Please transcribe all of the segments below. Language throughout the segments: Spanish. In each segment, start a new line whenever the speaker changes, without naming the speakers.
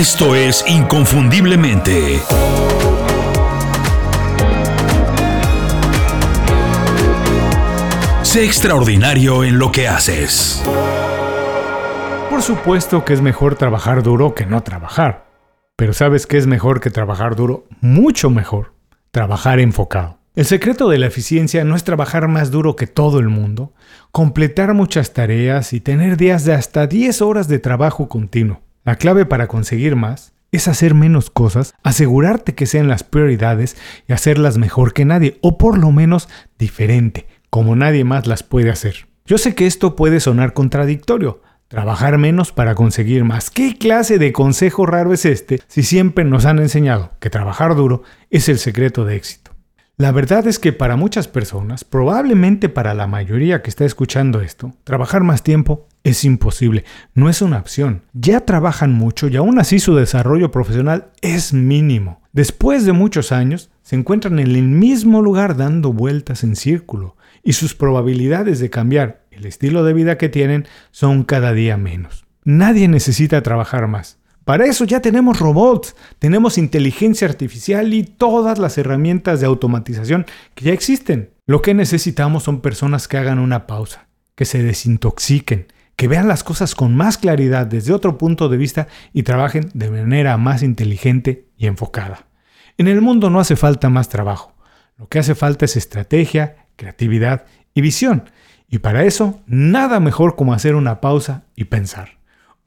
Esto es Inconfundiblemente. Sé extraordinario en lo que haces.
Por supuesto que es mejor trabajar duro que no trabajar. Pero ¿sabes qué es mejor que trabajar duro? Mucho mejor. Trabajar enfocado. El secreto de la eficiencia no es trabajar más duro que todo el mundo, completar muchas tareas y tener días de hasta 10 horas de trabajo continuo. La clave para conseguir más es hacer menos cosas, asegurarte que sean las prioridades y hacerlas mejor que nadie, o por lo menos diferente, como nadie más las puede hacer. Yo sé que esto puede sonar contradictorio, trabajar menos para conseguir más. ¿Qué clase de consejo raro es este si siempre nos han enseñado que trabajar duro es el secreto de éxito? La verdad es que para muchas personas, probablemente para la mayoría que está escuchando esto, trabajar más tiempo es imposible, no es una opción. Ya trabajan mucho y aún así su desarrollo profesional es mínimo. Después de muchos años, se encuentran en el mismo lugar dando vueltas en círculo y sus probabilidades de cambiar el estilo de vida que tienen son cada día menos. Nadie necesita trabajar más. Para eso ya tenemos robots, tenemos inteligencia artificial y todas las herramientas de automatización que ya existen. Lo que necesitamos son personas que hagan una pausa, que se desintoxiquen, que vean las cosas con más claridad desde otro punto de vista y trabajen de manera más inteligente y enfocada. En el mundo no hace falta más trabajo, lo que hace falta es estrategia, creatividad y visión. Y para eso, nada mejor como hacer una pausa y pensar.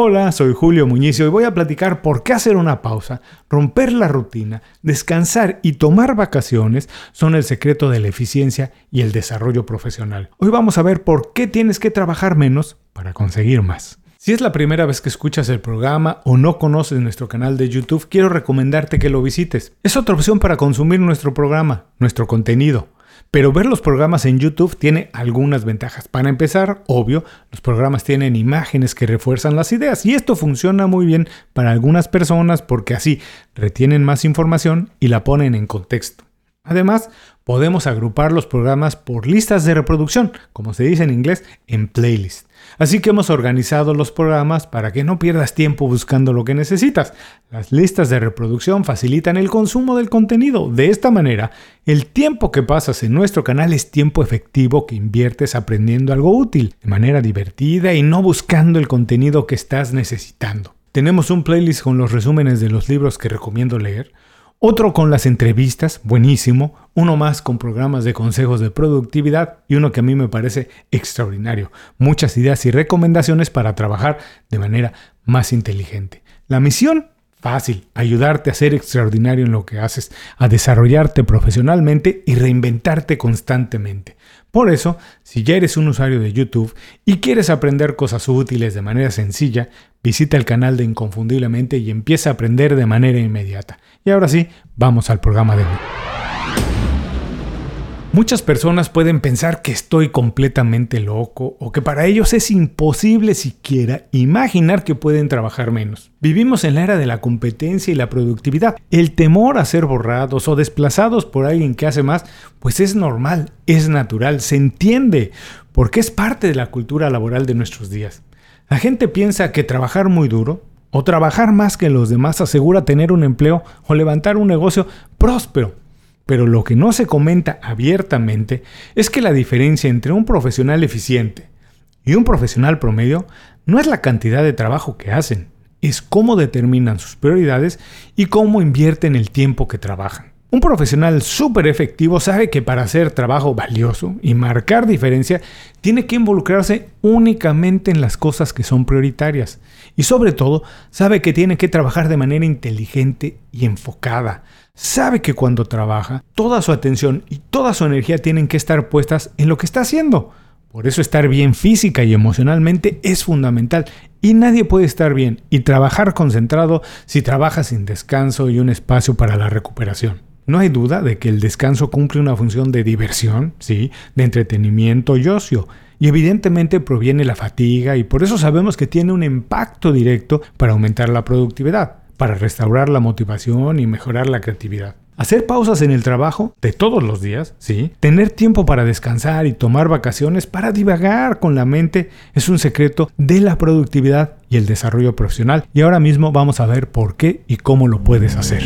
Hola, soy Julio Muñiz y hoy voy a platicar por qué hacer una pausa, romper la rutina, descansar y tomar vacaciones son el secreto de la eficiencia y el desarrollo profesional. Hoy vamos a ver por qué tienes que trabajar menos para conseguir más. Si es la primera vez que escuchas el programa o no conoces nuestro canal de YouTube, quiero recomendarte que lo visites. Es otra opción para consumir nuestro programa, nuestro contenido. Pero ver los programas en YouTube tiene algunas ventajas. Para empezar, obvio, los programas tienen imágenes que refuerzan las ideas y esto funciona muy bien para algunas personas porque así retienen más información y la ponen en contexto. Además, podemos agrupar los programas por listas de reproducción, como se dice en inglés, en playlist. Así que hemos organizado los programas para que no pierdas tiempo buscando lo que necesitas. Las listas de reproducción facilitan el consumo del contenido. De esta manera, el tiempo que pasas en nuestro canal es tiempo efectivo que inviertes aprendiendo algo útil, de manera divertida y no buscando el contenido que estás necesitando. Tenemos un playlist con los resúmenes de los libros que recomiendo leer otro con las entrevistas, buenísimo, uno más con programas de consejos de productividad y uno que a mí me parece extraordinario, muchas ideas y recomendaciones para trabajar de manera más inteligente. La misión Fácil, ayudarte a ser extraordinario en lo que haces, a desarrollarte profesionalmente y reinventarte constantemente. Por eso, si ya eres un usuario de YouTube y quieres aprender cosas útiles de manera sencilla, visita el canal de Inconfundiblemente y empieza a aprender de manera inmediata. Y ahora sí, vamos al programa de hoy. Muchas personas pueden pensar que estoy completamente loco o que para ellos es imposible siquiera imaginar que pueden trabajar menos. Vivimos en la era de la competencia y la productividad. El temor a ser borrados o desplazados por alguien que hace más, pues es normal, es natural, se entiende, porque es parte de la cultura laboral de nuestros días. La gente piensa que trabajar muy duro o trabajar más que los demás asegura tener un empleo o levantar un negocio próspero. Pero lo que no se comenta abiertamente es que la diferencia entre un profesional eficiente y un profesional promedio no es la cantidad de trabajo que hacen, es cómo determinan sus prioridades y cómo invierten el tiempo que trabajan. Un profesional súper efectivo sabe que para hacer trabajo valioso y marcar diferencia, tiene que involucrarse únicamente en las cosas que son prioritarias. Y sobre todo, sabe que tiene que trabajar de manera inteligente y enfocada. Sabe que cuando trabaja, toda su atención y toda su energía tienen que estar puestas en lo que está haciendo. Por eso estar bien física y emocionalmente es fundamental y nadie puede estar bien y trabajar concentrado si trabaja sin descanso y un espacio para la recuperación. No hay duda de que el descanso cumple una función de diversión, sí, de entretenimiento y ocio, y evidentemente proviene la fatiga y por eso sabemos que tiene un impacto directo para aumentar la productividad, para restaurar la motivación y mejorar la creatividad. Hacer pausas en el trabajo de todos los días, ¿sí? Tener tiempo para descansar y tomar vacaciones para divagar con la mente es un secreto de la productividad y el desarrollo profesional. Y ahora mismo vamos a ver por qué y cómo lo puedes hacer.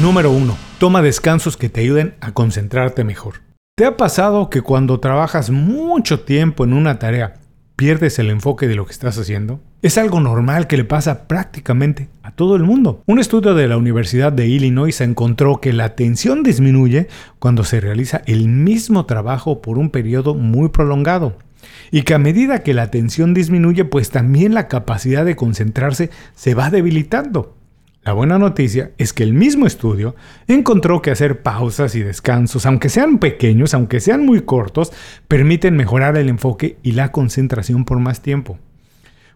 Número 1. Toma descansos que te ayuden a concentrarte mejor. ¿Te ha pasado que cuando trabajas mucho tiempo en una tarea pierdes el enfoque de lo que estás haciendo? Es algo normal que le pasa prácticamente a todo el mundo. Un estudio de la Universidad de Illinois encontró que la atención disminuye cuando se realiza el mismo trabajo por un periodo muy prolongado. Y que a medida que la atención disminuye, pues también la capacidad de concentrarse se va debilitando. La buena noticia es que el mismo estudio encontró que hacer pausas y descansos, aunque sean pequeños, aunque sean muy cortos, permiten mejorar el enfoque y la concentración por más tiempo.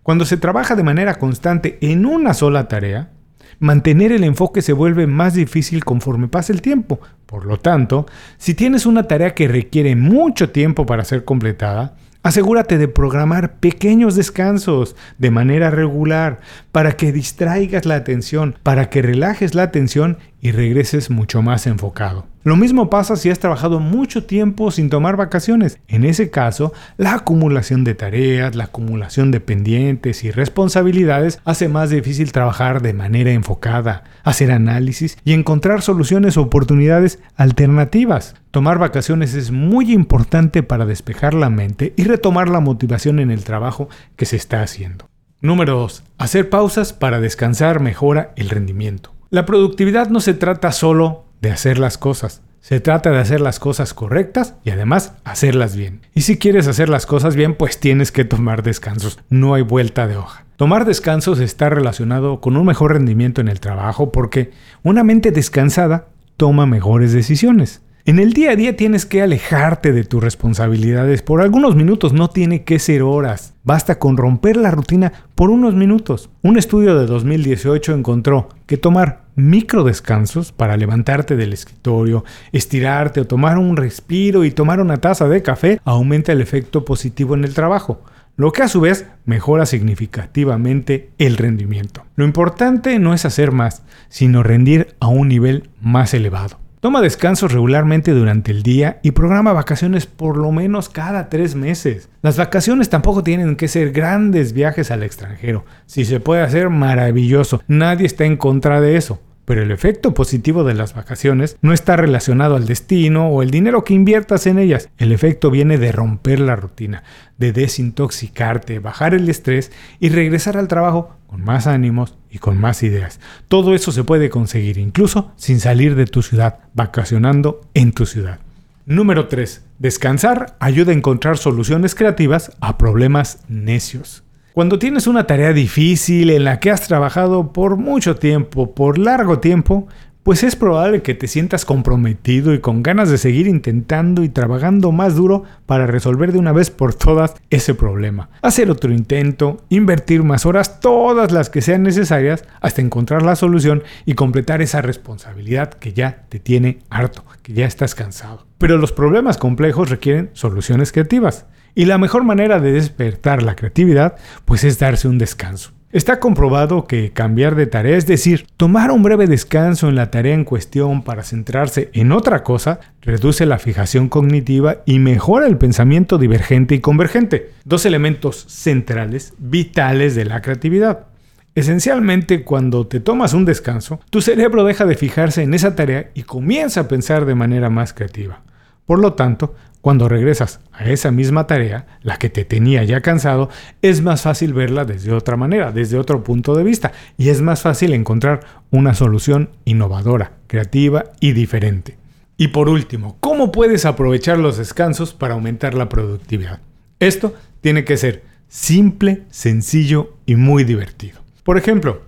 Cuando se trabaja de manera constante en una sola tarea, mantener el enfoque se vuelve más difícil conforme pasa el tiempo. Por lo tanto, si tienes una tarea que requiere mucho tiempo para ser completada, Asegúrate de programar pequeños descansos de manera regular para que distraigas la atención, para que relajes la atención y regreses mucho más enfocado. Lo mismo pasa si has trabajado mucho tiempo sin tomar vacaciones. En ese caso, la acumulación de tareas, la acumulación de pendientes y responsabilidades hace más difícil trabajar de manera enfocada, hacer análisis y encontrar soluciones o oportunidades alternativas. Tomar vacaciones es muy importante para despejar la mente y retomar la motivación en el trabajo que se está haciendo. Número 2. Hacer pausas para descansar mejora el rendimiento. La productividad no se trata solo de hacer las cosas. Se trata de hacer las cosas correctas y además hacerlas bien. Y si quieres hacer las cosas bien, pues tienes que tomar descansos. No hay vuelta de hoja. Tomar descansos está relacionado con un mejor rendimiento en el trabajo porque una mente descansada toma mejores decisiones. En el día a día tienes que alejarte de tus responsabilidades por algunos minutos, no tiene que ser horas. Basta con romper la rutina por unos minutos. Un estudio de 2018 encontró que tomar micro descansos para levantarte del escritorio, estirarte o tomar un respiro y tomar una taza de café aumenta el efecto positivo en el trabajo lo que a su vez mejora significativamente el rendimiento. Lo importante no es hacer más, sino rendir a un nivel más elevado. Toma descansos regularmente durante el día y programa vacaciones por lo menos cada tres meses. Las vacaciones tampoco tienen que ser grandes viajes al extranjero. Si se puede hacer, maravilloso. Nadie está en contra de eso. Pero el efecto positivo de las vacaciones no está relacionado al destino o el dinero que inviertas en ellas. El efecto viene de romper la rutina, de desintoxicarte, bajar el estrés y regresar al trabajo con más ánimos y con más ideas. Todo eso se puede conseguir incluso sin salir de tu ciudad, vacacionando en tu ciudad. Número 3. Descansar ayuda a encontrar soluciones creativas a problemas necios. Cuando tienes una tarea difícil en la que has trabajado por mucho tiempo, por largo tiempo, pues es probable que te sientas comprometido y con ganas de seguir intentando y trabajando más duro para resolver de una vez por todas ese problema. Hacer otro intento, invertir más horas, todas las que sean necesarias, hasta encontrar la solución y completar esa responsabilidad que ya te tiene harto, que ya estás cansado. Pero los problemas complejos requieren soluciones creativas. Y la mejor manera de despertar la creatividad, pues es darse un descanso. Está comprobado que cambiar de tarea, es decir, tomar un breve descanso en la tarea en cuestión para centrarse en otra cosa, reduce la fijación cognitiva y mejora el pensamiento divergente y convergente, dos elementos centrales, vitales de la creatividad. Esencialmente, cuando te tomas un descanso, tu cerebro deja de fijarse en esa tarea y comienza a pensar de manera más creativa. Por lo tanto, cuando regresas a esa misma tarea, la que te tenía ya cansado, es más fácil verla desde otra manera, desde otro punto de vista, y es más fácil encontrar una solución innovadora, creativa y diferente. Y por último, ¿cómo puedes aprovechar los descansos para aumentar la productividad? Esto tiene que ser simple, sencillo y muy divertido. Por ejemplo,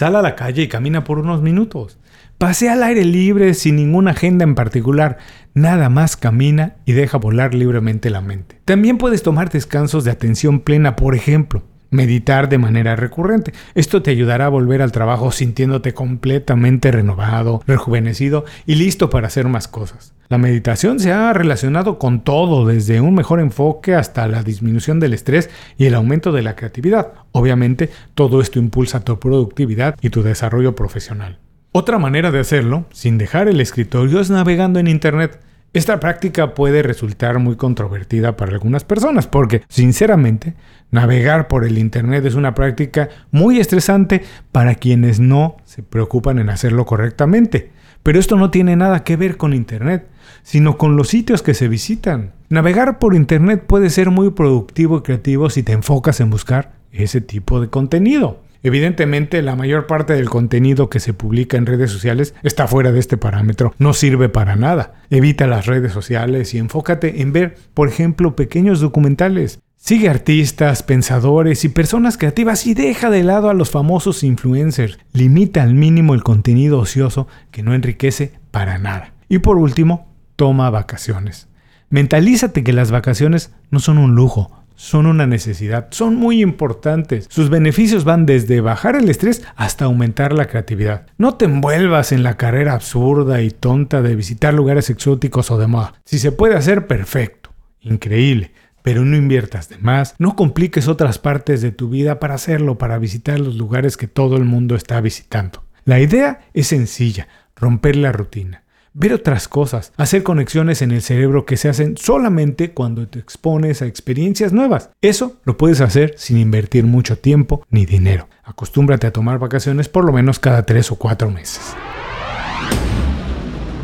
sal a la calle y camina por unos minutos. Pasea al aire libre sin ninguna agenda en particular, nada más camina y deja volar libremente la mente. También puedes tomar descansos de atención plena, por ejemplo, meditar de manera recurrente. Esto te ayudará a volver al trabajo sintiéndote completamente renovado, rejuvenecido y listo para hacer más cosas. La meditación se ha relacionado con todo, desde un mejor enfoque hasta la disminución del estrés y el aumento de la creatividad. Obviamente, todo esto impulsa tu productividad y tu desarrollo profesional. Otra manera de hacerlo, sin dejar el escritorio, es navegando en Internet. Esta práctica puede resultar muy controvertida para algunas personas porque, sinceramente, navegar por el Internet es una práctica muy estresante para quienes no se preocupan en hacerlo correctamente. Pero esto no tiene nada que ver con Internet, sino con los sitios que se visitan. Navegar por Internet puede ser muy productivo y creativo si te enfocas en buscar ese tipo de contenido. Evidentemente, la mayor parte del contenido que se publica en redes sociales está fuera de este parámetro, no sirve para nada. Evita las redes sociales y enfócate en ver, por ejemplo, pequeños documentales. Sigue artistas, pensadores y personas creativas y deja de lado a los famosos influencers. Limita al mínimo el contenido ocioso que no enriquece para nada. Y por último, toma vacaciones. Mentalízate que las vacaciones no son un lujo, son una necesidad, son muy importantes. Sus beneficios van desde bajar el estrés hasta aumentar la creatividad. No te envuelvas en la carrera absurda y tonta de visitar lugares exóticos o de moda. Si se puede hacer, perfecto, increíble. Pero no inviertas de más, no compliques otras partes de tu vida para hacerlo, para visitar los lugares que todo el mundo está visitando. La idea es sencilla, romper la rutina ver otras cosas, hacer conexiones en el cerebro que se hacen solamente cuando te expones a experiencias nuevas. Eso lo puedes hacer sin invertir mucho tiempo ni dinero. Acostúmbrate a tomar vacaciones por lo menos cada 3 o 4 meses.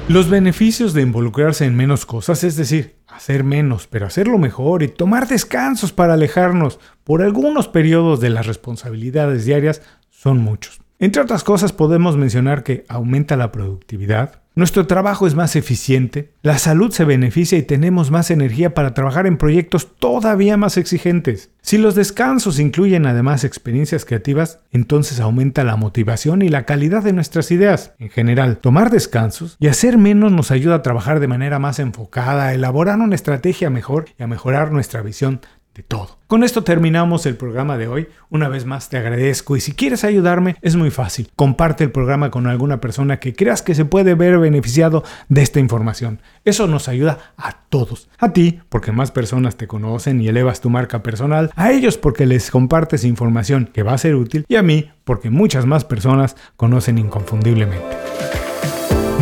Los beneficios de involucrarse en menos cosas, es decir, hacer menos, pero hacerlo mejor y tomar descansos para alejarnos por algunos periodos de las responsabilidades diarias, son muchos. Entre otras cosas podemos mencionar que aumenta la productividad, nuestro trabajo es más eficiente, la salud se beneficia y tenemos más energía para trabajar en proyectos todavía más exigentes. Si los descansos incluyen además experiencias creativas, entonces aumenta la motivación y la calidad de nuestras ideas. En general, tomar descansos y hacer menos nos ayuda a trabajar de manera más enfocada, a elaborar una estrategia mejor y a mejorar nuestra visión todo. Con esto terminamos el programa de hoy. Una vez más te agradezco y si quieres ayudarme es muy fácil. Comparte el programa con alguna persona que creas que se puede ver beneficiado de esta información. Eso nos ayuda a todos. A ti porque más personas te conocen y elevas tu marca personal. A ellos porque les compartes información que va a ser útil. Y a mí porque muchas más personas conocen inconfundiblemente.